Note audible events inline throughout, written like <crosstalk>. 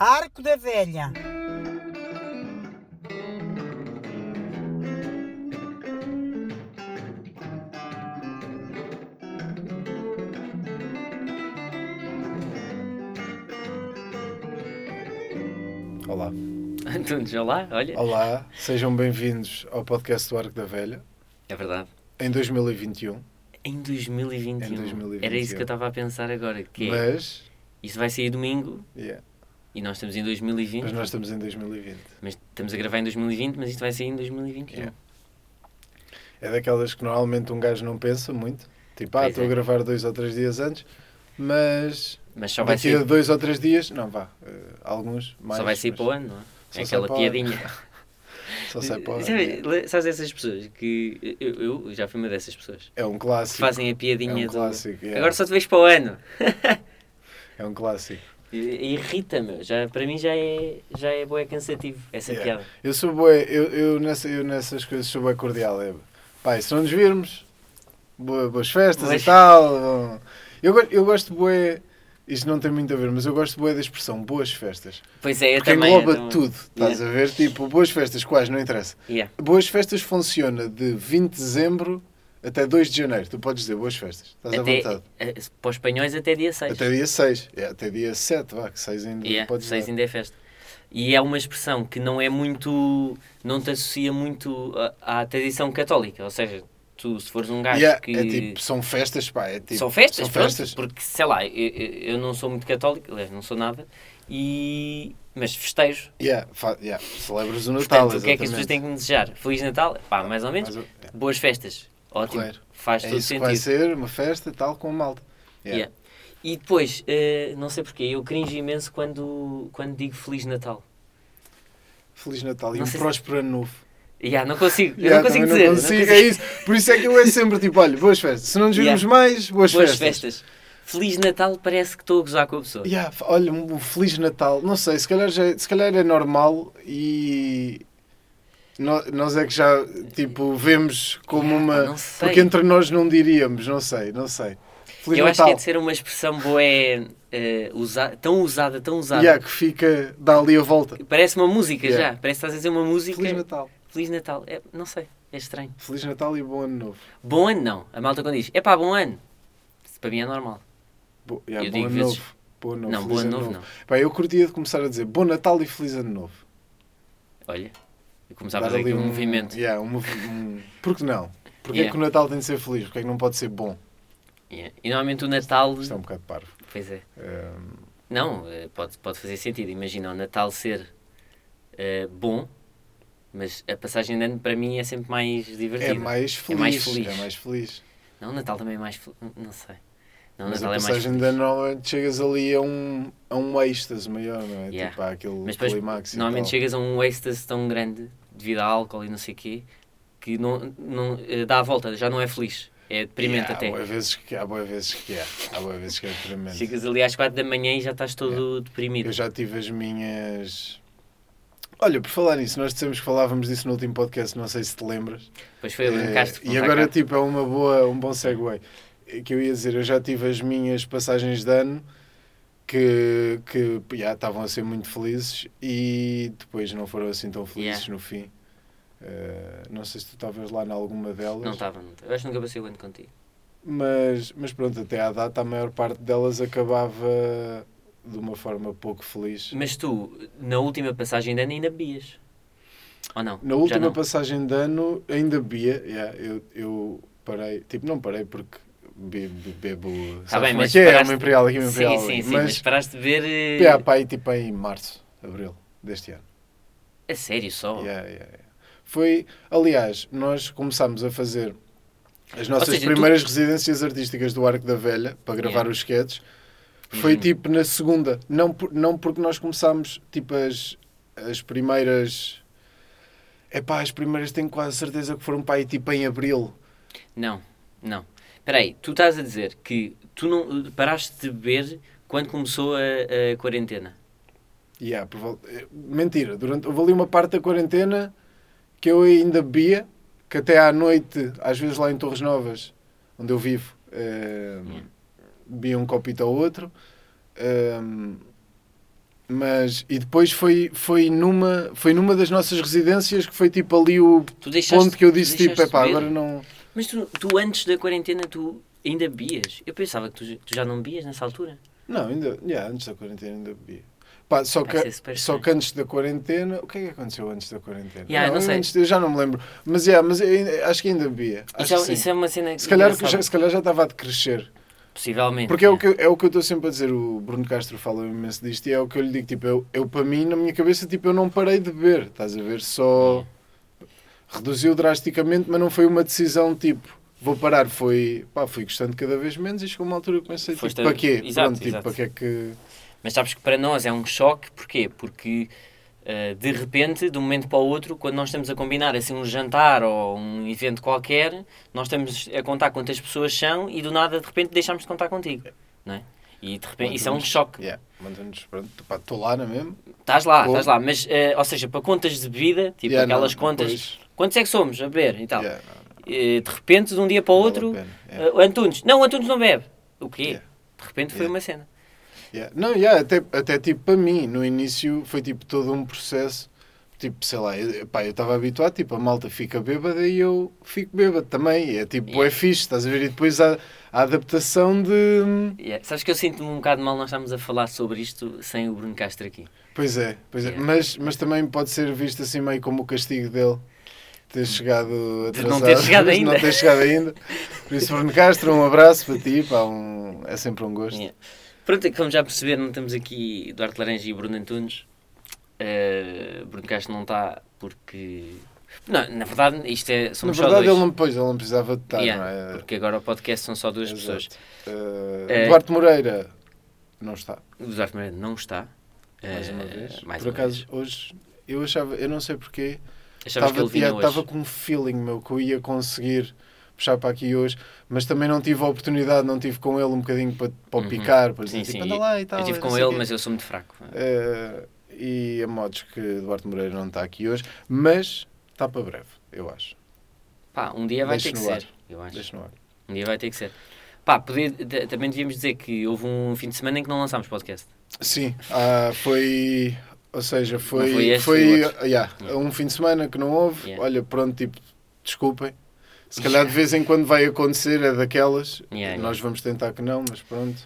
Arco da Velha. Olá. Antunes, olá, olha. Olá, sejam bem-vindos ao podcast do Arco da Velha É verdade. em 2021. Em 2021. Em 2021. Era isso que eu estava a pensar agora. Que é, Mas, Isso vai sair domingo yeah, e nós estamos em 2020. mas nós estamos em 2020. Mas estamos a gravar em 2020, mas isto vai sair em 2021. Yeah. É daquelas que normalmente um gajo não pensa muito. Tipo, ah, estou é. a gravar dois ou três dias antes, mas Mas só vai daqui a dois ou três dias, não vá. eh, alguns mais. só vai sair mas para o ano, não é? É aquela piadinha. <laughs> <laughs> Só sai para o ano. Sabe- le- Sabes essas pessoas que. Eu, eu já fui uma dessas pessoas. É um Que clássico. fazem a é piadinha um do. clássico. yeah. Agora só te vejo para o ano. <laughs> É um clássico. Irrita-me. Já, para mim já é, já é boa cansativo essa Yeah. piada. Eu sou bué, eu, eu, nessa, eu nessas coisas sou bem cordial. É, pai, se não nos virmos, boa- boas festas Boas- e tal. Eu, eu gosto bué, isto não tem muito a ver, mas eu gosto bué da expressão boas festas. Pois é, eu Porque também. engloba eu também. tudo, estás a ver? Tipo, boas festas, quais? Não interessa. Yeah. Boas festas funciona de 20 de dezembro até 2 de janeiro. Tu podes dizer boas festas, estás à Até, vontade. eh, para os espanhóis até dia 6. Até dia 6, é, até dia 7, vá, que 6 ainda Yeah, podes seis dar. ainda é festa. E é uma expressão que não é muito. não te associa muito à, à tradição católica. Ou seja, tu se fores um gajo Yeah, que. É tipo, são festas, pá, é tipo, são festas, são pronto, festas. porque sei lá, eu, eu não sou muito católico, aliás, não sou nada, e, mas festejo. Yeah, yeah, celebras o Natal, Portanto, o que é que as pessoas têm que desejar? Feliz Natal? Pá, mais ou menos. Mais yeah. Boas festas. Ótimo. Faz É todo isso sentido. vai ser uma festa tal com a malta. Yeah. Yeah. E depois, eh, não sei porquê, eu cringe imenso quando, quando digo Feliz Natal. Feliz Natal e Não um sei se- próspero ano novo. Yeah, não consigo, eu Yeah, não consigo dizer. não não consigo, consigo. é isso. Por isso é que eu é sempre tipo, olha, boas festas. Se não nos virmos Yeah. mais, boas, Boas festas. festas. Feliz Natal parece que estou a gozar com a pessoa. Yeah, olha, um Feliz Natal. Não sei, se calhar, já, se calhar é normal e nós é que já tipo vemos como uma. não sei. Porque entre nós não diríamos, não sei, não sei. Feliz eu acho Natal. que é de ser uma expressão boa, eh, usa- tão usada, tão usada. Yeah, que fica, dá ali a volta. Parece uma música Yeah. já. Parece que estás a dizer uma música. Feliz Natal. Feliz Natal. É, não sei, é estranho. Feliz Natal e bom ano novo. Bom ano não. A malta quando diz, é pá, bom ano. Para mim é normal. Bo, yeah, Eu bom digo ano vezes- novo. Bom ano novo. não, feliz bom ano ano novo não. Pá, eu curtia de começar a dizer bom Natal e feliz ano novo. Olha, eu começava a fazer ali aqui um movimento. Yeah, um, um... Por que não? Porque é Yeah. que o Natal tem de ser feliz? Porque é que não pode ser bom? Yeah. E normalmente o Natal. Isto é um bocado parvo. Pois é. Um, Não, eh, pode, pode fazer sentido. Imagina o Natal ser eh, bom, mas a passagem de ano para mim é sempre mais divertida. é mais feliz. É mais feliz. É mais feliz. Não, o Natal também é mais feliz. Não sei. Não, Mas Natal a é passagem feliz. de ano normalmente chegas ali a um, a um êxtase maior, não é? Yeah. Tipo, há aquele Mas depois, e normalmente chegas a um êxtase tão grande devido a álcool e não sei o quê que não, não, eh, dá a volta, já não é feliz. É deprimente Yeah, até. Há boas vezes que há boas vezes que é. Há boas vezes que é deprimente. Chegas ali às 4 da manhã e já estás todo deprimido. Eu já tive as minhas. Olha, por falar nisso, nós dissemos que falávamos disso no último podcast, não sei se te lembras. Depois foi ali Eh, Castro. e agora tipo é uma boa, um bom segue. Que eu ia dizer, eu já tive as minhas passagens de ano que, que já, estavam a ser muito felizes e depois não foram assim tão felizes Yeah. no fim. Eh, não sei se tu estavas lá em alguma delas, Não estava, não estava. Eu acho que nunca passei o ano contigo. mas, mas pronto, até à data a maior parte delas acabava de uma forma pouco feliz. Mas tu, na última passagem de ano, ainda bebias. Ou não? Na última não? passagem de ano ainda bebia, yeah, eu, eu parei, tipo, não parei porque be- be- bebo. Sabes bem, é mas é? É uma imperial aqui, uma Sim, imperial sim, ali. sim. Mas, Mas, paraste de ver. yeah, pá, aí, tipo em março, abril deste ano. A sério só? Yeah, yeah, yeah. Foi, aliás, nós começámos a fazer as nossas seja, tu- primeiras residências artísticas do Arco da Velha para gravar os sketches. Foi Uhum. tipo na segunda, não, por- não porque nós começámos tipo as, as primeiras. É pá, as primeiras tenho quase certeza que foram para aí tipo em abril. Não, não. Espera aí, tu estás a dizer que tu não paraste de beber quando começou a, a quarentena. Yeah, por eh, Mentira, durante, houve ali uma parte da quarentena que eu ainda bebia, que até à noite, às vezes lá em Torres Novas, onde eu vivo, eh, Yeah. bebia um copito ao outro. Ehm, Mas, e depois foi, foi, numa, foi numa das nossas residências que foi tipo ali o ponto que eu disse tipo, epá, beber. agora não. Mas tu, tu antes da quarentena, tu ainda bebias? Eu pensava que tu, tu já não bebias nessa altura. Não, ainda, yeah, antes da quarentena ainda bebia. Pá, só, Vai que, só que antes da quarentena. O que é que aconteceu antes da quarentena? Yeah, não sei. antes- eu já não me lembro. Mas, yeah, mas eu ainda- acho que ainda bebia. Acho Isso é, que isso é uma cena se, calhar, já, se calhar já estava a decrescer. Possivelmente. Porque é o, que, eu- é o que eu estou sempre a dizer. O Bruno Castro fala imenso disto e é o que eu lhe digo. Tipo, eu, eu para mim, na minha cabeça, tipo, eu não parei de beber. Estás a ver? Só reduziu drasticamente, mas não foi uma decisão tipo. Vou parar, foi. Pá, fui gostando cada vez menos e chegou uma altura que tipo, Foste a- para quê? Exato, Pronto, tipo, exato. para que é que. Mas sabes que para nós é um choque, porquê? Porque eh, de repente, de um momento para o outro, quando nós estamos a combinar assim um jantar ou um evento qualquer, nós estamos a contar quantas pessoas são e do nada de repente deixamos de contar contigo. Não é? E de repente isso é um choque. Yeah, manda-nos, pronto, pá, estou lá, não é mesmo? Estás lá, estás lá, mas eh, ou seja, para contas de bebida, tipo Yeah, aquelas não, contas, quantos é que somos a beber e tal. Yeah, Eh, de repente, de um dia para o outro, pena, yeah. eh, o Antunes, não, Antunes não bebe. O quê? Yeah. De repente foi uma cena. Não, yeah, até, até tipo para mim, no início foi tipo todo um processo. Tipo, sei lá, eu, pá, eu estava habituado, tipo, a malta fica bêbada e eu fico bêbado também. É tipo, Yeah. é fixe, estás a ver? E depois há a adaptação de. Yeah. Sabes que eu sinto-me um bocado mal nós estamos a falar sobre isto sem o Bruno Castro aqui. Pois é, pois é. Yeah. Mas, mas também pode ser visto assim meio como o castigo dele. Ter chegado atrasado. não ter chegado <laughs> ainda. não ter chegado ainda. Por isso, Bruno Castro, um abraço para ti. Pá, um... É sempre um gosto. Yeah. Pronto, como já perceberam, temos aqui Duarte Laranja e Bruno Antunes. Eh, Bruno Castro não está porque. Não, na verdade, isto é. Na Somos verdade, só ele dois. não, pois, ele não precisava de estar, Yeah, não é? Porque agora o podcast são só duas Exato. pessoas. Uh, Eh, Duarte Moreira não está, O Duarte Moreira não está. mais Eh, uma vez. mais Por uma acaso, vez. hoje, eu achava, eu não sei porquê, Achavas que ele vinha estava com um feeling meu que eu ia conseguir puxar para aqui hoje, mas também não tive a oportunidade, não tive com ele um bocadinho para, para Uhum. picar, para dizer Sim, tipo, sim. anda lá e tal. eu não com ele, mas eu sou muito fraco. Eh, e a modos que Duarte Moreira não está aqui hoje, mas está para breve, eu acho. Pá, um dia vai Deixa ter que ser. Eu acho. Deixa no ar. Um dia vai ter que ser. Pá, poder, de- também devíamos dizer que houve um fim de semana em que não lançámos podcast. Sim, ah, foi. Ou seja, foi. Foi este, foi outro. yeah, Yeah. um fim de semana que não houve. Yeah. Olha, pronto, tipo, desculpem. Se calhar de vez em quando vai acontecer, é daquelas. Nós vamos tentar que não, mas pronto.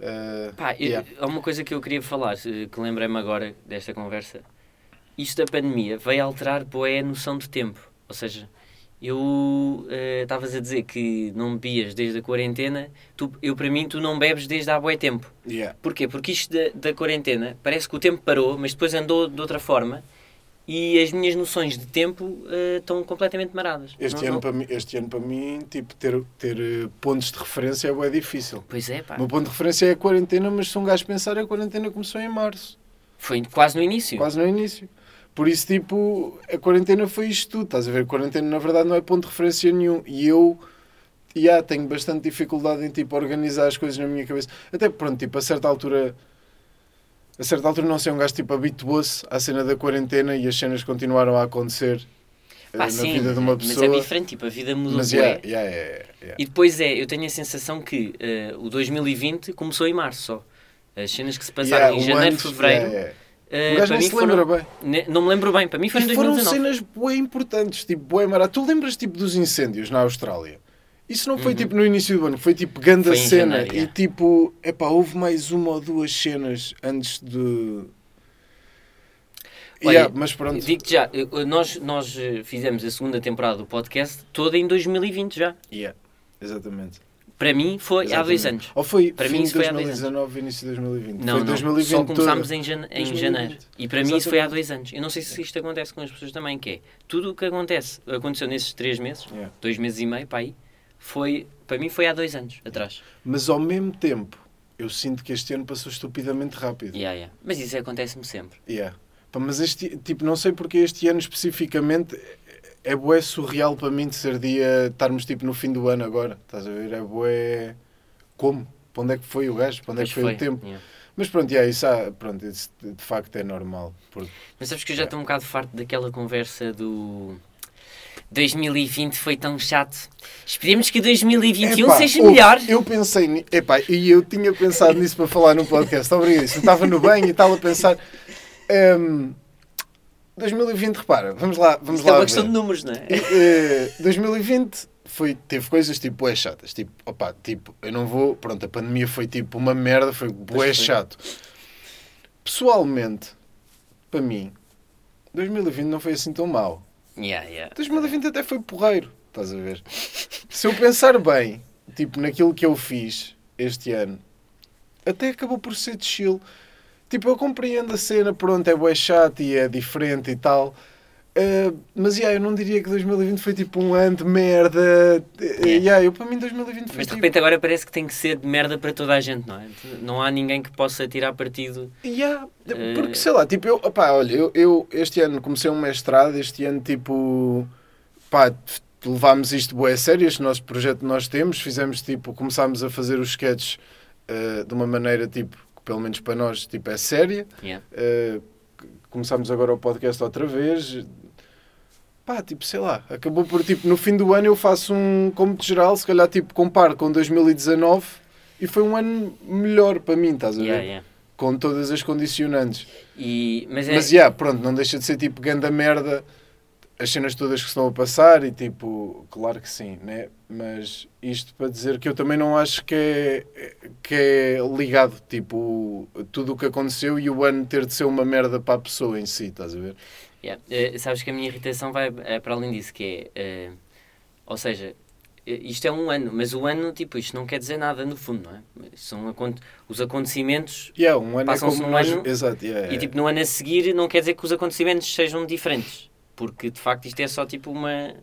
Ah, Pá, eu- há uma coisa que eu queria falar, que lembrei-me agora desta conversa. Isto da pandemia veio alterar boé a noção de tempo. Ou seja, eu eh, estavas a dizer que não bebias desde a quarentena, tu, eu para mim tu não bebes desde há bué tempo. yeah. Porquê? Porque isto da, da quarentena parece que o tempo parou, mas depois andou de outra forma e as minhas noções de tempo eh, estão completamente maradas. Este, Não- ano não- para mim, este ano para mim, tipo, ter, ter eh, pontos de referência é bem difícil. Pois é, pá. O meu ponto de referência é a quarentena, mas se um gajo pensar, a quarentena começou em março. Foi quase no início. quase no início. Por isso, tipo, a quarentena foi isto tudo. Estás a ver? A quarentena, na verdade, não é ponto de referência nenhum. E eu, yeah, tenho bastante dificuldade em, tipo, organizar as coisas na minha cabeça. Até, pronto, tipo, a certa altura... A certa altura, não sei, um gajo, tipo, habituou-se à cena da quarentena e as cenas continuaram a acontecer eh, Pá, na sim, vida de uma mas pessoa. é diferente, tipo, a vida mudou Mas, yeah, yeah, yeah, yeah. E depois é, eu tenho a sensação que eh, o 2020 começou em março só. As cenas que se passaram Yeah, em um janeiro, fevereiro, yeah. eh, O gajo não se lembra foram... bem. Não me lembro bem, para mim foi em E foram 2019. cenas bem importantes, tipo, bué marato. Tu lembras, tipo, dos incêndios na Austrália? Isso não foi, Uhum. tipo, no início do ano, foi, tipo, grande em cena. janeiro, e, yeah. tipo, epá, houve mais uma ou duas cenas antes de... Olha, Yeah, mas pronto. Digo-te já, nós, nós eh, fizemos a segunda temporada do podcast toda em 2020 já. Yeah, exatamente. Para mim foi há dois Exatamente. anos. Ou foi Para fim mim de isso foi há dois 2019, início de 2020? Não, foi não, 2020 só começámos em, jane- em 2020. janeiro. E para mim isso foi há Exatamente. dois anos. Eu não sei se isto acontece com as pessoas também, que é tudo o que acontece, aconteceu nesses três meses, Yeah. dois meses e meio, para aí, foi, para mim foi há dois anos atrás. Mas ao mesmo tempo, eu sinto que este ano passou estupidamente rápido. Yeah, yeah. Mas isso acontece-me sempre. Yeah. Pá, mas este, tipo, não sei porque este ano especificamente é bué surreal para mim de ser dia, estarmos tipo no fim do ano agora, estás a ver? É bué... Como? Para onde é que foi o gajo? Para onde é que Pois foi, o tempo? yeah. Mas pronto, yeah, isso, há- pronto, isso de facto é normal. Porque, Mas sabes que eu já estou um bocado farto daquela conversa do. 2020 foi tão chato. Esperemos que 2021 Epá, seja ouve, melhor. Eu pensei, epá, e eu tinha pensado nisso para falar no podcast. Obrigado. Eu estava no banho e estava a pensar. ehm, 2020, repara, vamos lá, vamos Isto é lá. uma questão ver. de números, não é? Eh, 2020 foi, teve coisas tipo bué chatas. Tipo, opá, tipo, eu não vou. Pronto, a pandemia foi tipo uma merda, foi bué foi. chato. Pessoalmente, para mim, 2020 não foi assim tão mau. Yeah, yeah. 2020 até foi porreiro, estás a ver? Se eu pensar bem, tipo, naquilo que eu fiz este ano, até acabou por ser de chill. Tipo, eu compreendo a cena, pronto, é bué chato e é diferente e tal. Uh, mas, yeah, eu não diria que 2020 foi tipo um ano de merda. Uh, yeah, eu, para mim, 2020 foi Mas de tipo... repente agora parece que tem que ser de merda para toda a gente, não é? Não há ninguém que possa tirar partido. Yeah, Eh, porque sei lá, tipo, eu, opá, olha, eu, eu este ano comecei um mestrado, este ano, tipo, pá, levámos isto bué a sério, este nosso projeto que nós temos, fizemos, tipo, começámos a fazer os sketches eh, de uma maneira, tipo, pelo menos para nós, tipo, é séria. Yeah. Eh, c- começámos agora o podcast outra vez. Pá, tipo, sei lá, acabou por, tipo, no fim do ano eu faço um cômputo geral, se calhar, tipo, comparo com 2019 e foi um ano melhor para mim, estás a ver? Yeah, yeah. Com todas as condicionantes. E, mas é, Mas, já, pronto, não deixa de ser tipo ganda merda as cenas todas que estão a passar e tipo, claro que sim, né? Mas isto para dizer que eu também não acho que é, que é ligado, tipo, tudo o que aconteceu e o ano ter de ser uma merda para a pessoa em si, estás a ver? Yeah. Eh, sabes que a minha irritação vai é para além disso, que é. eh, ou seja, eh, isto é um ano, mas o ano, tipo, isto não quer dizer nada no fundo, não é? São os acontecimentos Yeah, um ano é Passam-se um nós... ano Exato, yeah, e, tipo, no ano a seguir não quer dizer que os acontecimentos sejam diferentes, porque de facto isto é só tipo uma.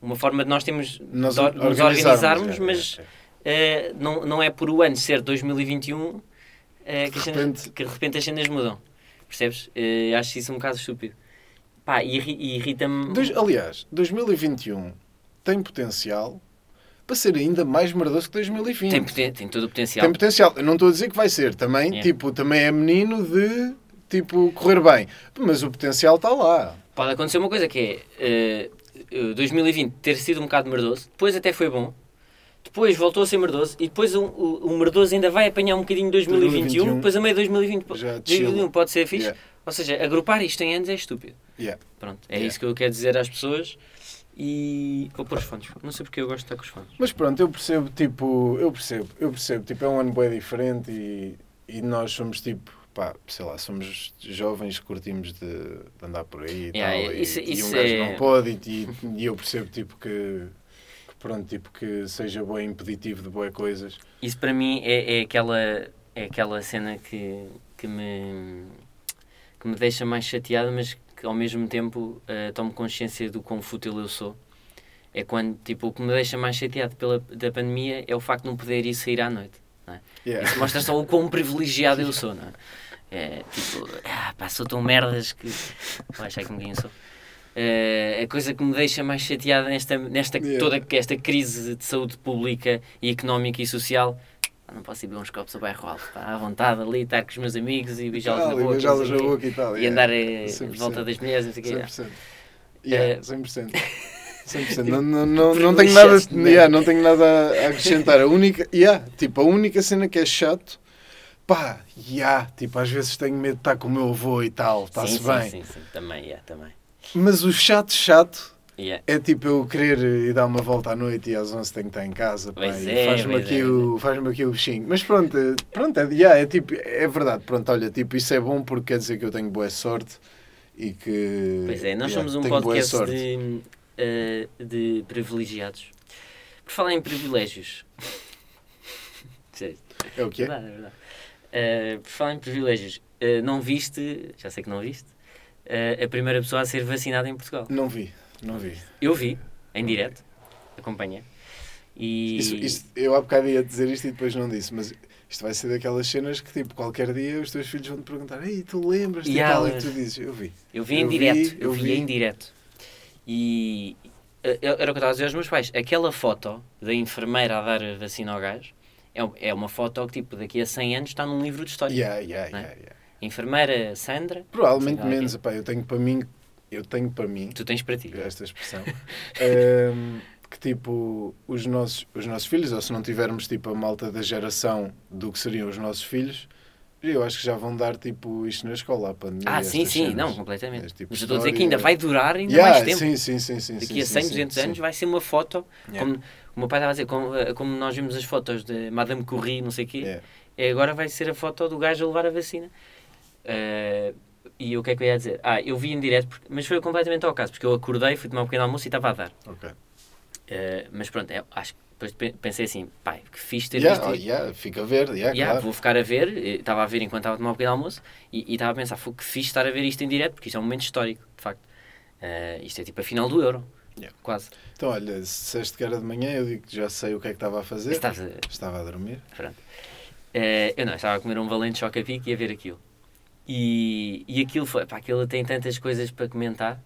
Uma forma de nós temos Nós de or- nos organizarmos, organizarmos, yeah, mas yeah, eh, não, não é por o ano ser 2021 eh, que, De cenas- repente- que de repente as cenas mudam. Percebes? Eh, acho isso um bocado estúpido. Pá, e e irrita-me. Aliás, 2021 tem potencial para ser ainda mais merdoso que 2020. Tem, poten- tem todo o potencial. Tem potencial. Eu não estou a dizer que vai ser. Também, Yeah. tipo, também é menino de, tipo, correr bem. Mas o potencial está lá. Pode acontecer uma coisa que é eh, eh, 2020 ter sido um bocado merdoso, depois até foi bom, depois voltou a ser merdoso e depois o, o, o merdoso ainda vai apanhar um bocadinho de 2021, 2021, depois a meio de 2020 po- já 2021 chill. pode ser fixe. Yeah. Ou seja, agrupar isto em anos é estúpido. Yeah. Pronto, é Yeah. isso que eu quero dizer às pessoas. E vou pôr os fones. Não sei porque eu gosto de estar com os fones. Mas pronto, eu percebo, tipo, eu percebo, eu percebo, tipo, é um ano bem diferente e, e nós somos, tipo, pá, sei lá, somos jovens que curtimos de, de andar por aí e Yeah, tal. e- isso- e, isso um gajo é- não pode e, e, e eu percebo, tipo, que, que, pronto, tipo, que seja bem impeditivo de boas coisas. Isso para mim é, é, aquela, é aquela cena que, que, me, que me deixa mais chateado, mas que ao mesmo tempo eh, tomo consciência do quão fútil eu sou. É quando, tipo, o que me deixa mais chateado pela, da pandemia é o facto de não poder ir sair à noite. Yeah. Isso mostra só o quão privilegiado eu sou, não é? <laughs> É tipo, ah, pá, sou tão merdas que. Vou achar que ninguém sou. Eh, a coisa que me deixa mais chateada nesta, nesta Yeah. toda esta crise de saúde pública e económica e social. Não posso ir beber uns copos ao bairro alto, pá, à vontade ali, estar com os meus amigos e beijá-los na boca. beijá-los não na boca e tal. e yeah. andar eh, de 100%. volta das mulheres, não sei o quê. 100%. Yeah, Eh, 100%. 100%. Não, não, não, não tenho nada, yeah, não tenho nada a acrescentar. A única, yeah, tipo, a única cena que é chato, pá, yeah, tipo, às vezes tenho medo de estar com o meu avô e tal, está-se sim, bem. Sim, sim, sim, também, yeah, também. Mas o chato, chato, Yeah. é tipo eu querer ir dar uma volta à noite e às 11 tenho que estar em casa, pá, Pois é, faz-me aqui, é, o, faz aqui o bichinho. Mas pronto, eh, pronto, é, yeah, é tipo, é verdade, pronto, olha, tipo, isso é bom porque quer dizer que eu tenho boa sorte e que... Pois é, nós yeah, somos um podcast de, eh, de privilegiados. Por falar em privilégios. <laughs> É o quê? verdade, é verdade. Eh, por falar em privilégios, eh, não viste, já sei que não viste, eh, a primeira pessoa a ser vacinada em Portugal. Não vi, não vi. Eu vi, em direto, acompanhei. E. Isso, isto- eu há bocado ia dizer isto e depois não disse, mas isto vai ser daquelas cenas que, tipo, qualquer dia os teus filhos vão te perguntar: Ei, tu lembras de Yeah, tal? E tu dizes: Eu vi. Eu vi em Eu vi, direto, eu, eu vi, vi. em direto. E era o que eu estava a dizer aos meus pais. Aquela foto da enfermeira a dar a vacina ao gajo é, é uma foto que, tipo, daqui a 100 anos está num livro de história. Yeah, yeah, é? yeah, yeah. Enfermeira Sandra. Provavelmente menos, epá, eu tenho para mim eu tenho para mim, Tu tens para ti. esta expressão, <laughs> ehm, que tipo, os nossos, os nossos filhos, ou se não tivermos tipo a malta da geração do que seriam os nossos filhos, eu acho que já vão dar tipo isto na escola, a pandemia. Ah, sim, sim, cenas. não, completamente. Tipo Mas eu estou a dizer que ainda vai durar ainda Yeah, mais tempo. Sim, sim, sim, sim. Daqui a 100, sim, 200 sim. anos vai ser uma foto, Yeah. como o meu pai estava a dizer, como, eh, como nós vimos as fotos de Madame Curie, não sei o quê, Yeah. agora vai ser a foto do gajo a levar a vacina. Eh, e o que é que eu ia dizer? Ah, eu vi em direto, porque- mas foi completamente ao caso, porque eu acordei, fui tomar um pequeno almoço e estava a dar. Ok. Eh, mas pronto, é, acho que depois pe- pensei assim, pai, que fixe ter Yeah, oh, visto. yeah, fica verde, yeah, Yeah, claro. Vou ficar a ver, eh, estava a ver enquanto estava a tomar um pequeno almoço e estava a pensar, foi que fixe estar a ver isto em direto, porque isto é um momento histórico, de facto. Eh, isto é tipo a final do Euro, Yeah. quase. Então, olha, se disseste que era de manhã, eu digo que já sei o que é que estava a fazer. Estás a- Estava a dormir. Pronto. Eh, eu não, estava a comer um valente choque a pique e a ver aquilo. E, e aquilo foi, pá, aquilo tem tantas coisas para comentar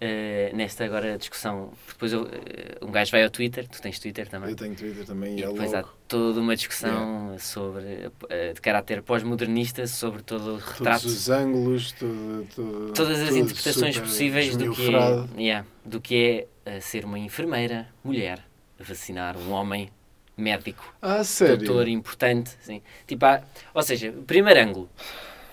eh, nesta agora discussão. Depois eu, eh, um gajo vai ao Twitter, tu tens Twitter também. Eu tenho Twitter também E e é depois há toda uma discussão sobre, eh, de caráter pós-modernista sobre todo o todos retrato, os ângulos, tudo, tudo, todas as interpretações possíveis do que, é, yeah, do que é ser uma enfermeira, mulher, vacinar um homem médico Ah, sério? doutor importante. Tipo, há- ou seja, o primeiro ângulo,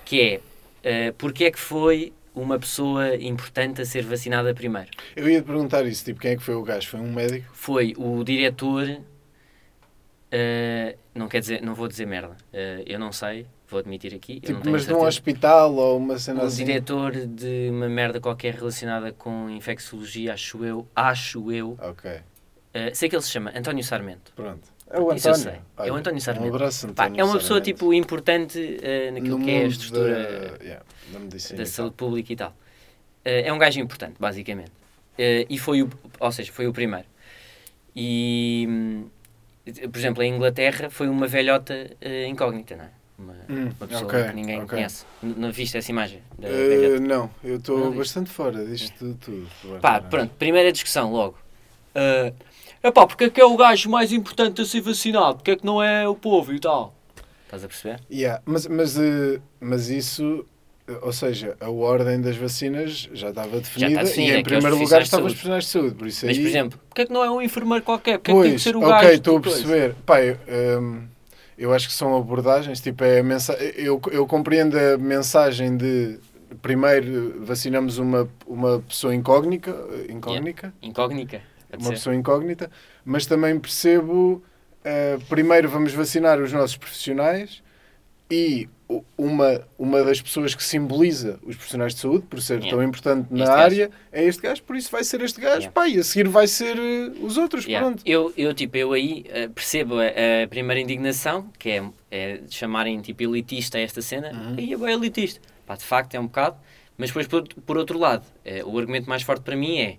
que é eh, porque é que foi uma pessoa importante a ser vacinada primeiro? Eu ia te perguntar isso, tipo, quem é que foi o gajo? Foi um médico? Foi o diretor. eh, não quer dizer, não vou dizer merda. eh, eu não sei, vou admitir aqui. não Tipo, tenho mas num hospital ou uma cena Um assim? diretor de uma merda qualquer relacionada com infecciologia, acho eu. Acho eu. Ok, Eh, sei que ele se chama António Sarmento. pronto. É o Isso António. sei. É o António Sarmento. Um abraço, Pá, António é uma pessoa Sarmento. tipo importante eh, naquilo No que é a estrutura da, yeah, da saúde pública e tal. Eh, é um gajo importante, basicamente. Eh, e foi o, ou seja, foi o primeiro. E, hum, por exemplo, em Inglaterra foi uma velhota incógnita, não é? Uma, Hum, uma pessoa ok, que ninguém ok. conhece. N- Não viste essa imagem não, eu Não estou bastante fora disto tudo. tudo. Pá, pronto, primeira discussão logo. Uh, epá, porque é que é o gajo mais importante a ser vacinado? Porque é que não é o povo e tal? Estás a perceber? Yeah, mas, mas, eh, mas isso, eh, ou seja, a ordem das vacinas já estava definida, definida, e em é primeiro lugar estavam os profissionais de saúde. Por isso Mas, aí, por exemplo, porque é que não é um enfermeiro qualquer? Porque é que tem que Pois, ser o ok, gajo? estou a perceber. Pá, eu, hum, eu acho que são abordagens, tipo, é a mensa eu, eu compreendo a mensagem de primeiro vacinamos uma, uma pessoa incógnita, incógnita, Incógnita. Uma ser. pessoa incógnita, mas também percebo, eh, primeiro vamos vacinar os nossos profissionais e uma, uma das pessoas que simboliza os profissionais de saúde, por ser Yeah. tão importante na Este gajo. área, é este gajo, por isso vai ser este gajo, Yeah. pá, e a seguir vai ser eh, os outros, Yeah. pronto. Eu, eu, tipo, eu aí eh, percebo a, a primeira indignação, que é, é de chamarem tipo elitista esta cena, Uhum. e é bem elitista. Pá, de facto é um bocado, mas depois por, por outro lado, o argumento mais forte para mim é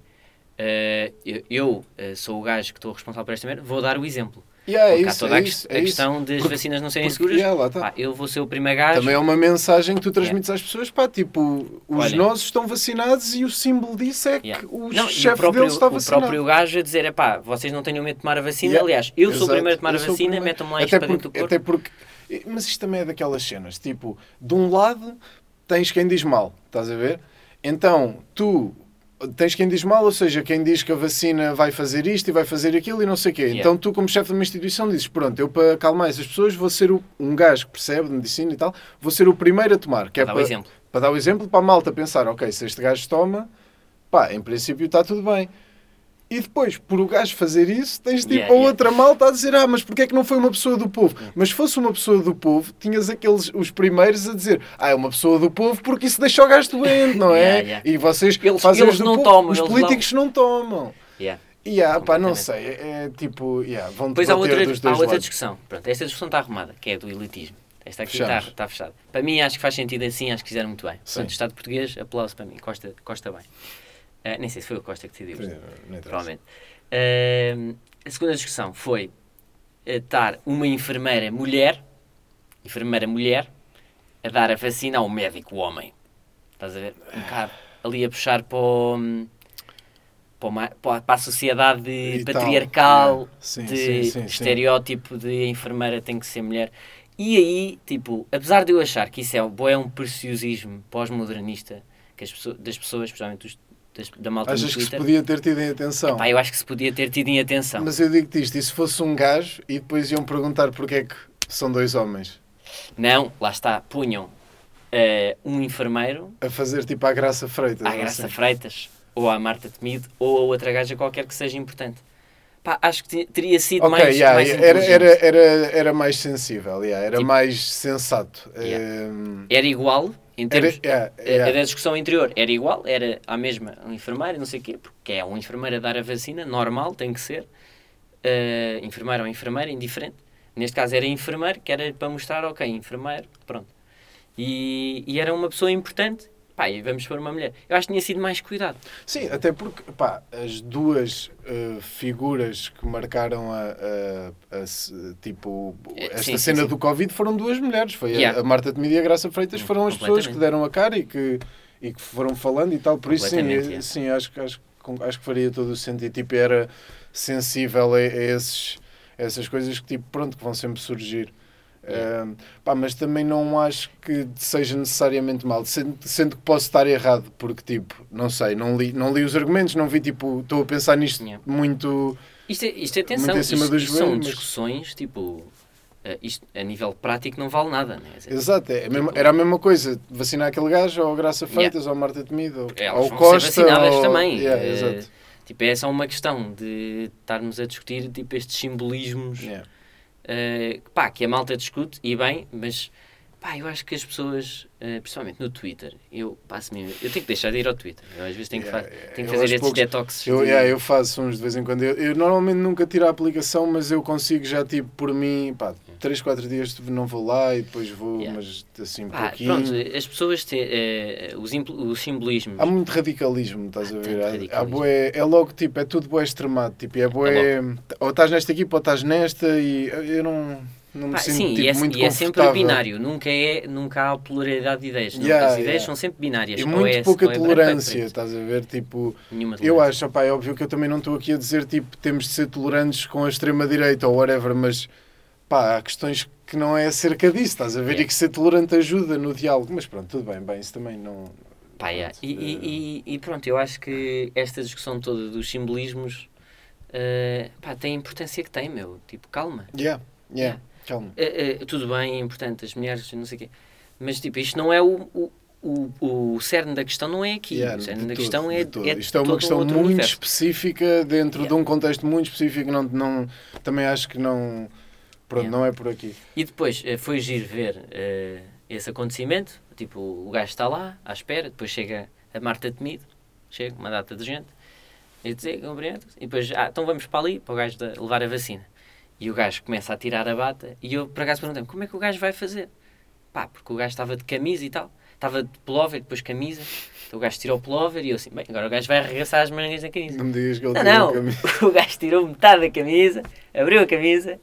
eh, eu, eu, eh, sou o gajo que estou responsável por esta merda, vou dar o exemplo. Yeah, é Porque há isso, toda é a, isso, é a isso. questão das Porque- vacinas não serem Porque, seguras. yeah, está. Pá, eu vou ser o primeiro gajo. Também é uma mensagem que tu transmites às pessoas, pá, tipo, os nossos estão vacinados e o símbolo disso é que Yeah. o Não, chefe próprio, deles está o vacinado. próprio gajo a dizer, pá, vocês não tenham medo de tomar a vacina. Yeah. Aliás, eu sou o Exato, primeiro a tomar eu a o vacina, metam-me lá isto até para dentro do porque, corpo. até porque, mas isto também é daquelas cenas, tipo, de um lado tens quem diz mal, estás a ver? Então, tu tens quem diz mal, ou seja, quem diz que a vacina vai fazer isto e vai fazer aquilo e não sei o quê. Yeah. Então, tu, como chefe de uma instituição, dizes: Pronto, eu para acalmar essas pessoas vou ser o- um gajo que percebe de medicina e tal, vou ser o primeiro a tomar. Que é Dá o para, exemplo. para dar o exemplo para a malta pensar: Ok, se este gajo toma, pá, em princípio está tudo bem. E depois, por o gajo fazer isso, tens tipo Yeah, a yeah. outra malta a dizer: Ah, mas porquê é que não foi uma pessoa do povo? Mas se fosse uma pessoa do povo, tinhas aqueles, os primeiros a dizer: Ah, é uma pessoa do povo porque isso deixa o gajo doente, não é? Yeah, yeah. E vocês Eles- fazem eles não povo, tomam, os políticos não tomam. Yeah. E ah, pá, não sei, é, é tipo, yeah, vão Depois há outra, dos há dois outra lados. discussão. Pronto, esta discussão está arrumada, que é do elitismo. Esta aqui está, está fechada. Para mim, acho que faz sentido assim, acho que fizeram muito bem. Sim. Portanto, o Estado português, aplauso para mim, Costa, Costa bem. Ah, nem sei se foi o Costa que decidiu não provavelmente. Ahm, a segunda discussão foi eh, estar uma enfermeira mulher, enfermeira mulher, a dar a vacina ao médico homem. Estás a ver? Um bocado ali a puxar para, o, para, uma- para a- sociedade E patriarcal, yeah. Sim, de sim, sim, estereótipo de enfermeira tem que ser mulher. E aí, tipo, apesar de eu achar que isso é, um- é um preciosismo pós-modernista, das pessoas, especialmente dos, da malta Achas que se podia ter tido em atenção? Pá, eu acho que se podia ter tido em atenção. Mas eu digo-te isto, e se fosse um gajo e depois iam perguntar porque é que são dois homens Não, lá está, punham eh, um enfermeiro, a fazer tipo a Graça Freitas. à Graça sei. Freitas, ou à Marta Temido, ou a outra gaja qualquer que seja importante. Pá, acho que te- teria sido Ok, mais, yeah, mais era, era, era, era mais sensível, yeah, era Tipo- mais sensato. Yeah. Ehm, Era igual, em era, termos... yeah, A- yeah. A da discussão anterior era igual, era a mesma, um enfermeiro, não sei o quê, porque é um enfermeiro a dar a vacina, normal, tem que ser. Uh, enfermeiro ou enfermeira, indiferente. Neste caso era enfermeiro, que era para mostrar, ok, enfermeiro, pronto. E, e era uma pessoa importante, pá, e vamos pôr uma mulher. Eu acho que tinha sido mais cuidado. Sim, até porque pá, as duas eh, figuras que marcaram a, a- a se- tipo Eh, esta sim, cena sim. do Covid foram duas mulheres. Foi a- Yeah. a, Marta Temido e a Graça Freitas foram as pessoas que deram a cara e que, e que foram falando e tal. Por isso sim, eh, yeah. sim acho, que- acho, acho que faria todo o sentido. Tipo, era sensível a, a esses, a essas coisas que tipo, pronto, que vão sempre surgir. Yeah. Um, pá, mas também não acho que seja necessariamente mal, sendo, sendo que posso estar errado, porque tipo, não sei, não li, não li os argumentos, não vi tipo, estou a pensar nisto Yeah. muito. Isto, é- isto é atenção, cima isto, isto são mas- discussões, tipo, uh, isto a nível prático não vale nada, né? Dizer, Exato, é mesma- Tipo- era a mesma coisa, vacinar aquele gajo, ou Graça Freitas, ou Marta Temido, ou, Elas ou vão Costa. ser vacinadas ou... também. Yeah, Eh, exato. Tipo, é só uma questão de estarmos a discutir tipo, estes simbolismos Yeah. Eh, pá, que a malta discute, e bem, mas pá, eu acho que as pessoas, eh, principalmente no Twitter, eu passo mesmo, eu tenho que deixar de ir ao Twitter, eu às vezes tenho que, Yeah, fa- yeah. tenho que fazer aos estes poucos- detoxes. Eu, de- yeah, eu faço uns de vez em quando. Eu, eu normalmente nunca tiro a aplicação, mas eu consigo já, tipo, por mim, pá, 3, 4 dias não vou lá e depois vou, mas assim, Pá, pouquinho. pronto, as pessoas têm eh, os, simbolismos. Há muito radicalismo, estás a ver? Há, bué- é logo tipo, é tudo bué extremado. Tipo, é bué, ou estás nesta equipa ou estás nesta e eu não, não me Pá, sinto sim, tipo, e, é, muito e é sempre binário, nunca, é, nunca há pluralidade de ideias. Yeah, As ideias yeah. são sempre binárias. E muito é- pouca ou é é tolerância, preto. estás a ver? Tipo, Nenhuma eu tolerância. acho, opá, é óbvio que eu também não estou aqui a dizer tipo, temos de ser tolerantes com a extrema-direita ou whatever, mas pá, há questões que não é acerca disso, estás a ver? Yeah. E que ser tolerante ajuda no diálogo. Mas pronto, tudo bem, bem, isso também não. Pá, yeah. pronto, e, eh, e- e- e pronto, eu acho que esta discussão toda dos simbolismos eh, pá, tem a importância que tem, meu. Tipo, calma. Yeah, yeah, calma. Eh, eh, tudo bem, é importante, as mulheres, não sei o quê. Mas, tipo, isto não é o, o, o, o cerne da questão, não é aqui. Yeah, o cerne da todo, questão é, é Isto é uma um questão muito universo. específica dentro Yeah. de um contexto muito específico. Não, não, também acho que não. Pronto, Yeah. não é por aqui. E depois eh, foi giro ver eh, esse acontecimento. Tipo, o gajo está lá, à espera. Depois chega a Marta Temido, chega uma data de gente, e dizer, compreendo. E depois, ah, então vamos para ali, para o gajo levar a vacina. E o gajo começa a tirar a bata. E eu, por acaso, perguntei-me, como é que o gajo vai fazer? Pá, porque o gajo estava de camisa e tal. Estava de pullover, depois camisa. Então o gajo tirou o pullover e eu assim, bem, agora o gajo vai arregaçar as mangas da camisa. Não me digas que ele Não, tirou não. o caminho. <laughs> O gajo tirou metade da camisa, abriu a camisa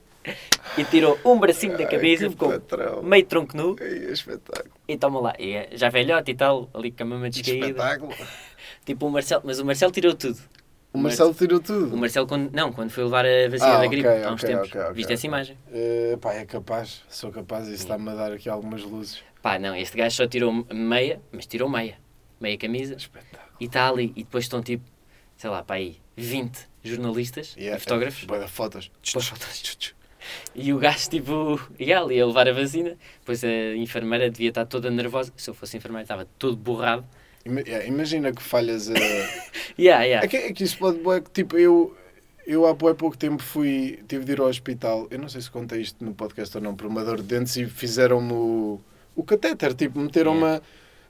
e tirou um bracinho da camisa, ficou patrão. meio tronco nu Ai, é espetáculo. e toma lá. E é, já velhote e tal, ali com a mama descaída. espetáculo. <laughs> Tipo o Marcelo, mas o Marcelo tirou tudo. O Marcelo tirou tudo. O Marcelo, quando, não, quando foi levar a vacina Ah, da gripe ok, há uns ok, tempos. ok, ok, Viste essa imagem? Eh, pá, é capaz, sou capaz, isso está-me a dar aqui algumas luzes. Pá, não, este gajo só tirou meia, mas tirou meia. Meia camisa Espetáculo. e está ali. E depois estão tipo, sei lá, pá aí, 20 jornalistas Yeah, e fotógrafos. Boa de fotos. Boas fotos. E o gajo, tipo, ia ali a levar a vacina. Depois a enfermeira devia estar toda nervosa. Se eu fosse enfermeira, estava todo borrado. Ima- yeah, Imagina que falhas a. <laughs> Yeah, yeah. É que, é que isso pode. bué, que, Tipo, eu, eu há pouco tempo fui. Tive de ir ao hospital. Eu não sei se contei isto no podcast ou não, por uma dor de dentes e fizeram-me o, o catéter. Tipo, meteram uma.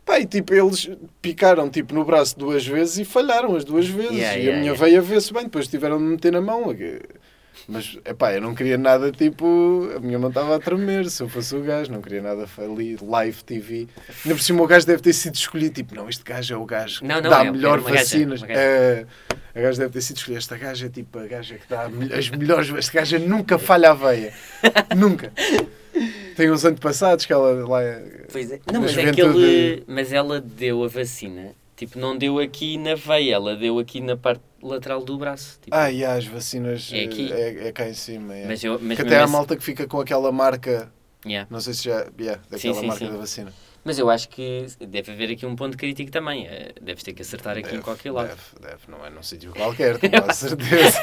Pá, e tipo, eles picaram tipo, no braço duas vezes e falharam as duas vezes. Yeah, e a yeah, minha yeah. veia vê-se bem, depois tiveram de meter na mão. Mas, epá, eu não queria nada tipo. A minha mão estava a tremer. Se eu fosse o gajo, não queria nada ali, live TV. Ainda por cima o gajo deve ter sido escolhido. Tipo, não, este gajo é o gajo que Não, não, dá é- melhor era uma gaja, vacinas. gaja. É, a gaja deve ter sido escolhida. Esta gaja é tipo a gaja que dá as melhores. Esta gaja nunca falha a veia. <laughs> nunca. Tem uns antepassados que ela lá. é- Pois é. Não, mas é que ele. Mas ela deu a vacina. Tipo, não deu aqui na veia, ela deu aqui na parte lateral do braço. Tipo, Ah, e há as vacinas É aqui. é, é cá em cima. é. mas eu, mas que até há assim- malta que fica com aquela marca. Yeah. Não sei se já. Yeah, daquela sim, marca sim. da vacina. Mas eu acho que deve haver aqui um ponto crítico também. eh, Deves ter que acertar aqui em qualquer lado. Deve, deve, não é num sítio qualquer, tenho quase <laughs> certeza.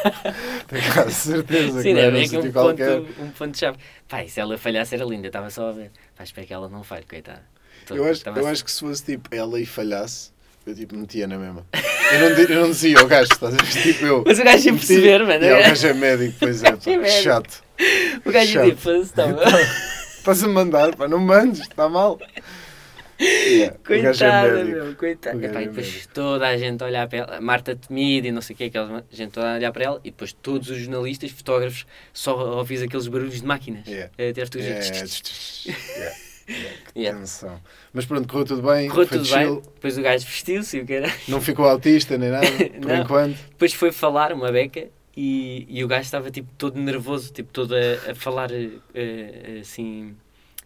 tenho quase certeza Sim, que não é deve num sítio um qualquer. ponto, um ponto chave. Pá, e se ela falhasse era linda, estava só a ver. Pá, espero que ela não falhe, coitada. Tô- Eu acho, eu a- acho que se fosse tipo ela e falhasse, eu tipo metia na mesma. Eu não, eu não dizia ao gajo, estás a ver? Tipo eu. Mas o gajo ia perceber, mano. O gajo é médico, pois é, <laughs> é pá, chato. O gajo ia chato. tipo, foda-se, estava. <laughs> Estás a mandar, pá, não mandes, está mal. Yeah, é Coitada, médico. meu, coitada. Epá, é e depois médico. toda a gente a olhar para ela, Marta temida e não sei o que, aquela gente toda a olhar para ela, e depois todos os jornalistas, fotógrafos, só ouvis aqueles barulhos de máquinas. Yeah. A ter fotografias. Yeah, <laughs> que Yeah. tensão. Mas pronto, correu tudo bem, Correu foi tudo chill, bem, depois o gajo vestiu-se e o cara. não ficou autista nem nada, <laughs> por enquanto. Depois foi falar, uma beca, e, e o gajo estava tipo todo nervoso, tipo todo a, a falar eh, assim,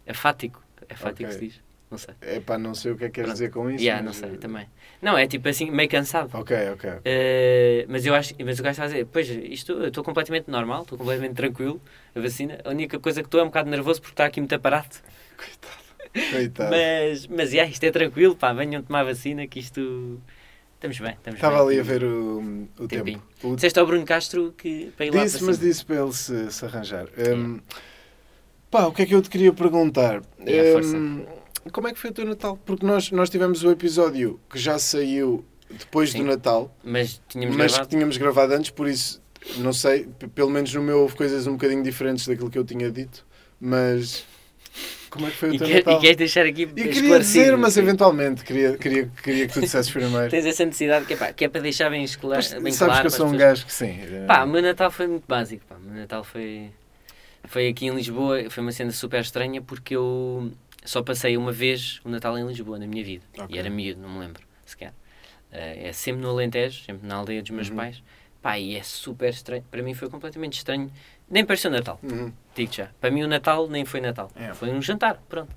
afático. Afático que se diz? Não sei. É pá, não sei o que é que queres Pronto. dizer com isso. Yeah, mas, não sei, também. Não, é tipo assim, meio cansado. Ok, ok. Uh, mas eu acho, mas o gajo está a dizer, pois isto eu estou completamente normal, estou completamente tranquilo, a vacina. A única coisa que estou é um bocado nervoso porque está aqui muito aparato. Coitado. Coitado. Mas, mas yeah, isto é tranquilo, pá, venham tomar vacina que isto. Estamos bem, estamos Estava bem. ali a ver o, o Tempinho. tempo. O- Disseste ao Bruno Castro que para ir lá Disse, para mas disse para ele se, se arranjar. Hum, pá, o que é que eu te queria perguntar? Yeah, força. Como é que foi o teu Natal? Porque nós, nós tivemos o episódio que já saiu depois Sim. do Natal, Mas tínhamos mas gravado. que tínhamos gravado antes, por isso, não sei, pelo menos no meu houve coisas um bocadinho diferentes daquilo que eu tinha dito, mas como é que foi o E, teu quer, Natal? e queres deixar aqui E queria dizer, mas eventualmente queria, queria, queria que tu dissesses primeiro. <laughs> Tens essa necessidade que é, pá, que é para deixar bem, esclar, Mas bem sabes claro. que eu sou um pessoas. gajo que sim. eh, Pá, o meu Natal foi muito básico. Pá. O meu Natal foi, foi aqui em Lisboa. Foi uma cena super estranha porque eu só passei uma vez o Natal em Lisboa na minha vida. Ok. E era miúdo, não me lembro sequer. Eh, é sempre no Alentejo, sempre na aldeia dos meus Uhum. pais. Pá, e é super estranho. Para mim foi completamente estranho. Nem pareceu Natal, uhum. digo já. Para mim o Natal nem foi Natal. É. Foi um jantar, pronto.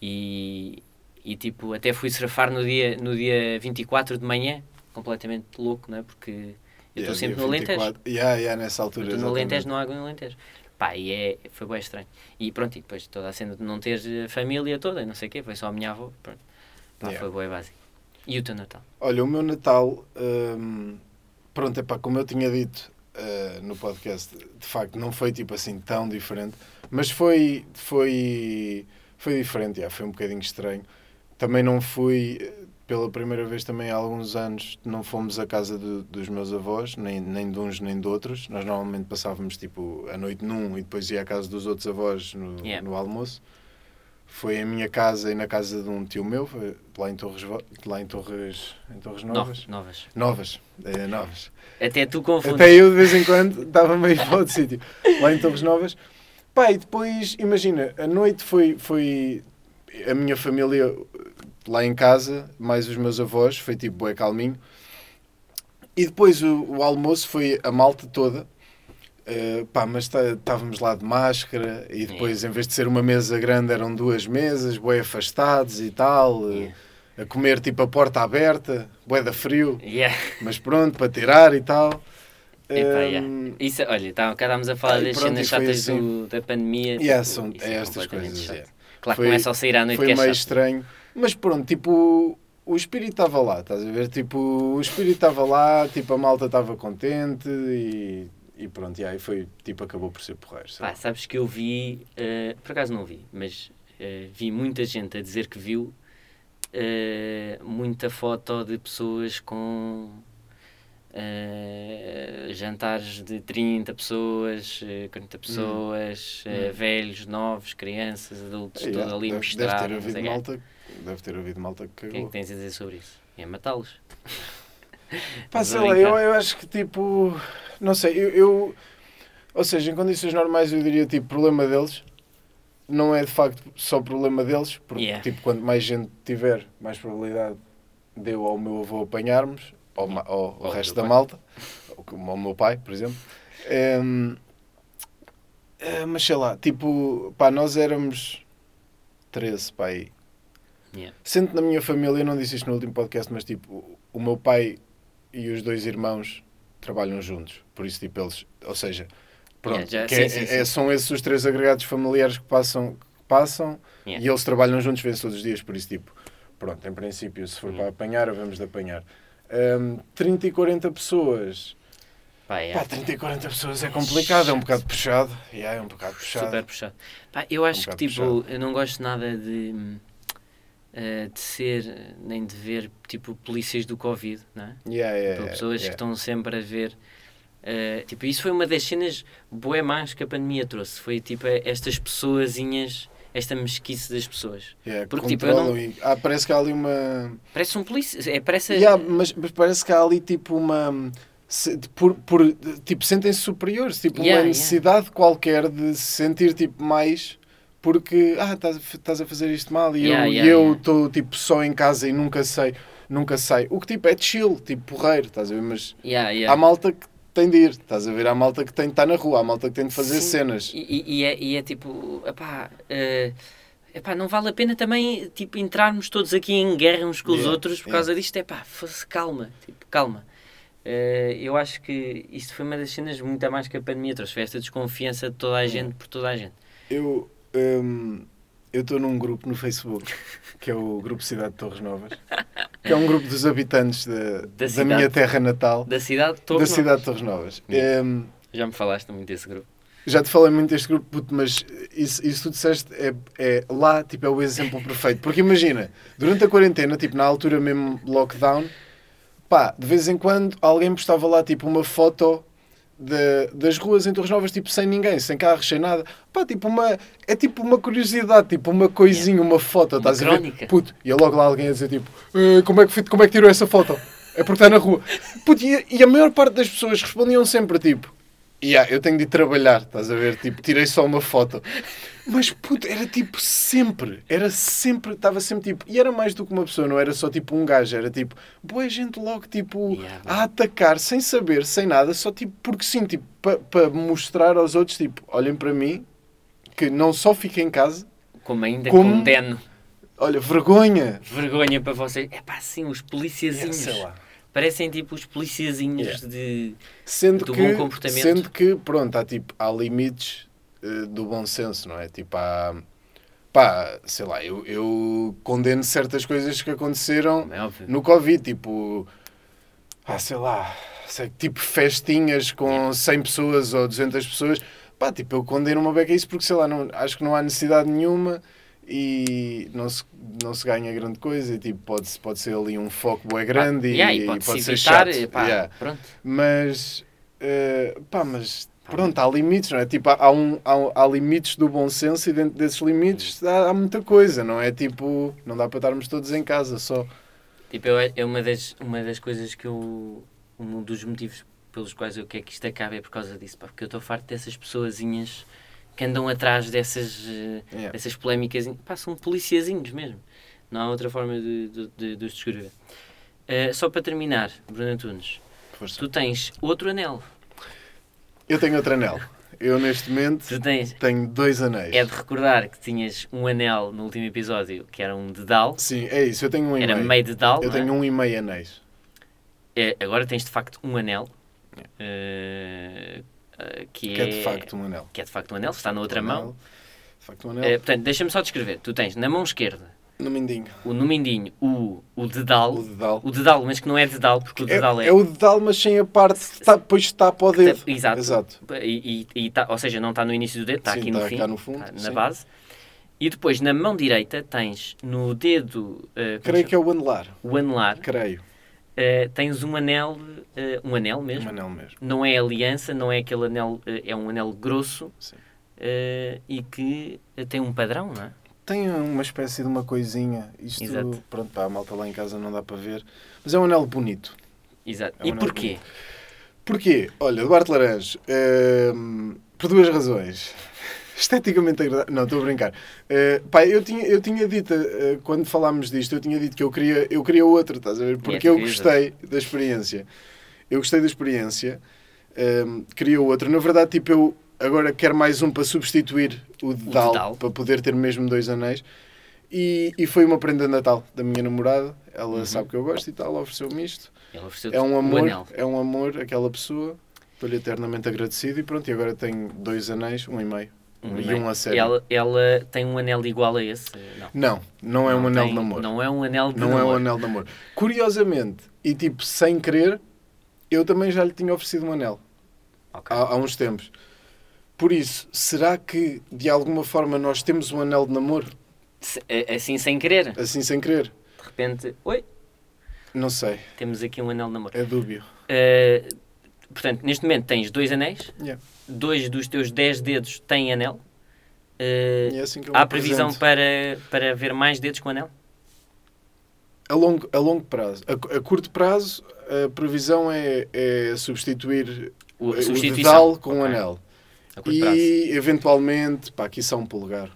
E, e tipo, até fui surfar no dia, no dia 24 de manhã, completamente louco, não é? Porque eu estou Yeah, sempre no Alentejo. 24. Yeah, yeah, nessa altura. estou no. Alentejo, não há água no Alentejo. Pá, e é, foi bem estranho. E pronto, e depois toda a cena de não ter a família toda, e não sei o quê, foi só a minha avó. Pronto. Pá, Yeah. foi bem básico. E o teu Natal? Olha, o meu Natal, hum, pronto, é pá, como eu tinha dito eh, no podcast, de facto não foi tipo assim tão diferente, mas foi, foi, foi diferente, yeah, foi um bocadinho estranho. Também não fui, pela primeira vez também há alguns anos, não fomos à casa do- dos meus avós, nem, nem de uns nem de outros. Nós normalmente passávamos tipo a noite num e depois ia à casa dos outros avós no, Yeah. no almoço. Foi em minha casa e na casa de um tio meu, foi lá em Torres, lá em Torres, em Torres Novas. Novas. Novas. Novas, é, novas. Até tu confundes. Até eu de vez em quando estava meio para outro sítio. Lá em Torres Novas. Pá, e depois, imagina, a noite foi, foi a minha família lá em casa, mais os meus avós, foi tipo bué calminho. E depois o, o almoço foi a malta toda. Uh, pá, mas tá- estávamos lá de máscara e depois, em vez de ser uma mesa grande, eram duas mesas, bué afastados e tal, uh, Yeah. a comer tipo a porta aberta, bué da frio, Yeah. mas pronto, para tirar e tal. Um, yeah. Isso, olha, tá, cá estávamos a falar das cenas chatas assim. do- da pandemia. Yeah, tipo, são, isso é estas coisas. chato. yeah. Claro Foi- começa a sair à noite Foi que é meio chato. estranho, mas pronto, tipo, o espírito estava lá, estás a ver? Tipo, o espírito estava lá, tipo, a malta estava contente e, e pronto, e aí foi, tipo, acabou por ser porreiro. sei Pá, sabes que eu vi, eh, por acaso não vi, mas eh, vi muita gente a dizer que viu eh, muita foto de pessoas com jantares de 30 pessoas, eh, 40 pessoas, eh, Hum. velhos, novos, crianças, adultos, Yeah, tudo ali deve, misturado. deve ter havido malta, deve ter havido malta que O que é cagou. que tens a dizer sobre isso? É matá-los. <laughs> Pá, sei lá, eu, eu acho que tipo, não sei, eu, eu- ou seja, em condições normais eu diria tipo, problema deles, não é de facto só problema deles, porque Yeah. tipo, quanto mais gente tiver, mais probabilidade deu ao meu avô apanharmos, ao, ma- ao, ao Ou ao resto da pai. malta, ou ao meu pai, por exemplo. Ehm, eh, mas sei lá, tipo, pá, nós éramos 13, pá, aí. Yeah. Sendo que na minha família, eu não disse isto no último podcast, mas tipo, o meu pai e os dois irmãos trabalham juntos. Por isso, tipo, eles, ou seja, pronto, Yeah, já- que sim, é- sim, é- sim. são esses os três agregados familiares que passam, que passam Yeah. e eles trabalham juntos, vêm todos os dias, por isso, tipo, pronto, em princípio, se for Uhum. para apanhar, vamos de apanhar. Hum, 30 e 40 pessoas. Pá, é. Pá, 30 e 40 pessoas é complicado, é um bocado puxado. Yeah, é um bocado puxado. Super puxado. Pá, eu acho que bocado tipo, eu não gosto nada de, eh, de ser, nem de ver tipo polícias do Covid, não é? Yeah, yeah, Tipo, yeah, pessoas que yeah. estão sempre a ver. eh, tipo, isso foi uma das cenas boé más que a pandemia trouxe. Foi tipo estas pessoazinhas, esta mesquice das pessoas. Yeah, porque, tipo, e- ah, parece que há ali uma. Parece um polícia. É, parece. Yeah, mas, mas parece que há ali tipo uma. se- por, por, tipo, sentem-se superiores, tipo, Yeah, uma yeah. necessidade qualquer de se sentir tipo mais porque ah, estás, a- fazer isto mal e Yeah, eu yeah, e eu yeah. estou tipo só em casa e nunca sei, nunca sei. O que tipo é chill, tipo porreiro, estás a ver? Mas há malta que tem de ir, estás a ver? Há malta que tem de estar na rua, há malta que tem de fazer Sim. cenas. E, e- é, e é tipo, epá, eh, epá, não vale a pena também tipo, entrarmos todos aqui em guerra uns com os outros por causa disto. Epá, fosse calma, tipo, calma. Eh, eu acho que isto foi uma das cenas muito a mais que a pandemia trouxe. Foi esta desconfiança de toda a gente por toda a gente. Eu hum, eu estou num grupo no Facebook que é o Grupo Cidade de Torres Novas, que é um grupo dos habitantes da, da, cidade. minha terra natal, Da cidade de da Torres cidade Novas. de Torres Novas. Yeah. Hum, Já me falaste muito desse grupo. já te falei muito deste grupo, puto, mas isso, isso tu disseste é, é lá, tipo, é o exemplo perfeito. Porque imagina, durante a quarentena, tipo, na altura mesmo lockdown, pá, de vez em quando alguém postava lá, tipo, uma foto de- das ruas em Torres Novas, tipo, sem ninguém, sem carros, sem nada. Pá, tipo, uma, é tipo uma curiosidade, tipo, uma coisinha, uma foto, Uma estás a crónica. ver? Puto, e logo lá alguém a dizer, tipo, "Eh, como, é que, como é que tirou essa foto? É porque está na rua. Puto, e, a- e a maior parte das pessoas respondiam sempre, tipo, Yeah, eu tenho de ir trabalhar, estás a ver? Tipo, tirei só uma foto. Mas, puto, era tipo sempre. Era sempre, estava sempre tipo. E era mais do que uma pessoa, não era só tipo um gajo, era tipo, boa gente logo, tipo, Yeah, a atacar, sem saber, sem nada, só tipo, porque sim, tipo, para mostrar aos outros, tipo, olhem para mim, que não só fico em casa, Como ainda Como- condeno. olha, vergonha. Vergonha para vocês. É pá, sim, os policiazinhos. sei lá. Parecem tipo os policiazinhos Yeah. de. Sendo do que, bom comportamento. sendo que, pronto, há, tipo, há limites eh, do bom senso, não é? Tipo, há... Pá, sei lá, eu, eu condeno certas coisas que aconteceram é no Covid, tipo... Ah, sei lá, sei, tipo festinhas com 100 pessoas ou 200 pessoas. Pá, tipo, eu condeno uma beca a isso porque, sei lá, não, acho que não há necessidade nenhuma e não se, não se ganha grande coisa e, tipo, pode, pode ser ali um foco grande Ah, e, yeah, e pode, pode, se ser evitar, chato. pá, Yeah. Mas, eh, pá, mas pronto, há limites, não é? Tipo, há, um, há, há limites do bom senso e dentro desses limites há, há muita coisa, não é? Tipo, não dá para estarmos todos em casa só. Tipo, eu, é uma das, uma das coisas que eu. Um dos motivos pelos quais eu quero que isto acabe é por causa disso, pá, porque eu estou farto dessas pessoazinhas que andam atrás dessas, eh, Yeah. dessas polémicas. Pá, são policiazinhos mesmo. Não há outra forma de, de, de, de os descrever. Eh, só para terminar, Bruno Antunes, Força. tu tens outro anel. Eu tenho outro anel. Eu, neste momento, tens. tenho dois anéis. É de recordar que tinhas um anel no último episódio que era um dedal. Sim, é isso. Eu tenho um e Era meio. meio dedal. Eu é? tenho um e meio anéis. É, agora tens de facto um anel. eh, eh, que, Que é de facto um anel. que é de facto um anel, está na outra Um mão. anel. De facto, um anel. Eh, portanto, deixa-me só descrever. Tu tens na mão esquerda No mindinho. o no mindinho o, o dedal. O dedal. O dedal, mas que não é dedal, porque o dedal é. É, é o dedal, mas sem a parte está, depois está para o dedo. Exato. Exato. E, e- e tá- ou seja, não está no início do dedo, está aqui no fim, cá no fundo, está na sim. base. E depois na mão direita tens no dedo como Creio que é o anelar. o anelar, Creio. Eh, tens um anel, eh, um anel Um mesmo. anel mesmo. Não é aliança, não é aquele anel, eh, é um anel grosso e que tem um padrão, não é? Tem uma espécie de uma coisinha. Isto, Exato. pronto, para a malta lá em casa não dá para ver. Mas é um anel bonito. Exato. É um e porquê? bonito. Porquê? Olha, Duarte Laranjo, hum, por duas razões. Esteticamente agradável. Não, estou a brincar. Uh, pá, eu tinha, eu tinha dito, uh, quando falámos disto, eu tinha dito que eu queria, eu queria outro, estás a ver? Porque eu gostei da experiência. Eu gostei da experiência, um, queria outro. Na verdade, tipo, eu agora quero mais um para substituir o dedal, dedal. para poder ter mesmo dois anéis. E, e foi uma prenda de Natal da minha namorada. Ela Uhum. sabe que eu gosto e tal, ofereceu-me isto. Ofereceu É um amor, é um amor aquela pessoa. Estou-lhe eternamente agradecido e pronto, e agora tenho dois anéis, um e meio. Um e anel. um a sério. Ela, ela tem um anel igual a esse? Não. Não, não é um anel tem- de namoro. Não é um anel de Não é um anel de namoro. Curiosamente, e tipo, sem querer, eu também já lhe tinha oferecido um anel. Ok. há, há uns tempos. Por isso, será que de alguma forma nós temos um anel de namoro? Assim sem querer. De Assim sem querer? repente, oi, Não sei. temos aqui um anel de namoro. É dúbio. Uh, portanto, neste momento tens dois anéis, Yeah. dois dos teus 10 dedos têm anel. Uh, E é assim há previsão para, para ver mais dedos com anel? A longo, a longo prazo. A, a curto prazo, a previsão é, é substituir O, o, dedal com o Ok. anel. A curto prazo. E, eventualmente, pá, aqui só um polegar.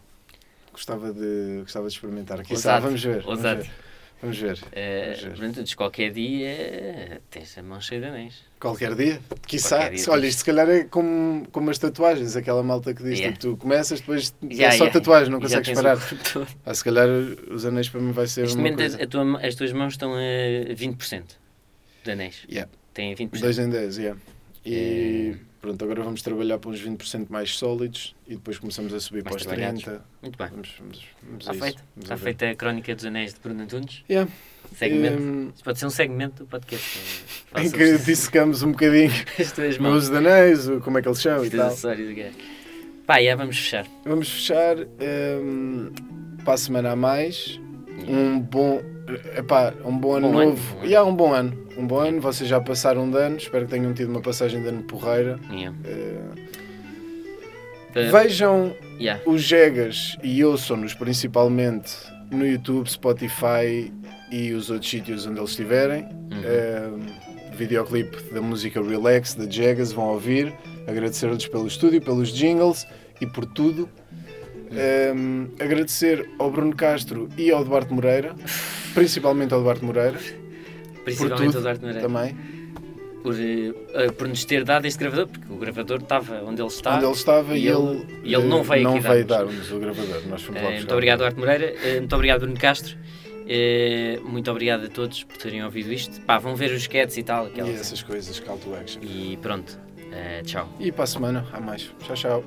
Gostava de, gostava de experimentar. Aqui Ousado, vamos ver. Vamos ousado. ver. Vamos ver. Uh, Vamos ver. qualquer dia tens a mão cheia de anéis. Qualquer dia. Quiçá. Qualquer dia Olha, isto se calhar é como, como as tatuagens, aquela malta que diz, Yeah. tipo, tu começas, depois Yeah, é só yeah. tatuagem, não E consegues parar. todo. Ah, se calhar os anéis para mim vai ser Neste uma momento, coisa. a tua- as tuas mãos estão a 20% de anéis. Yeah. Têm 20%. 2 em 10, yeah. E É. pronto, agora vamos trabalhar para uns 20% mais sólidos e depois começamos a subir Mais para os trabalhados. 30. Muito bem. Vamos, vamos, vamos Está isso. feito. Vamos Está a feita a crónica dos anéis de Bruno Antunes. Yeah. Segmento. Hum, Isto pode ser um segmento do podcast. eh, <laughs> em fala que dissecamos um bocadinho <laughs> as tuas o mãos. uso de anéis, como é que eles são Os e tal. acessórios. ok. Pá, já vamos fechar. Vamos fechar hum, para a semana a mais. Um bom, epá, um bom ano Bom ano, novo. bom E há um bom ano. Um bom ano. Vocês já passaram de ano. Espero que tenham tido uma passagem de ano porreira. Yeah. Uh, Vejam yeah. os Jegas e ouçam-nos principalmente no YouTube, Spotify e os outros sítios onde eles estiverem. Uhum. Eh, videoclipe da música Relax da Jegas vão ouvir. Agradecer-lhes pelo estúdio, pelos jingles e por tudo. Eh, agradecer ao Bruno Castro e ao Duarte Moreira, principalmente ao Duarte Moreira, Principalmente tudo o Duarte Moreira. também, Por, eh, por nos ter dado este gravador, porque o gravador estava onde ele está. onde ele estava e e, ele- ele, e ele não eh, veio não veio dar-nos. o gravador. Nós fomos Eh, lá muito obrigado, Duarte Moreira. Eh, muito obrigado, Bruno Castro. Muito obrigado a todos por terem ouvido isto. Pá, vão ver os sketches e tal. E aquelas- essas coisas, call to action. E pronto. Tchau. E para a semana há mais. Tchau, tchau.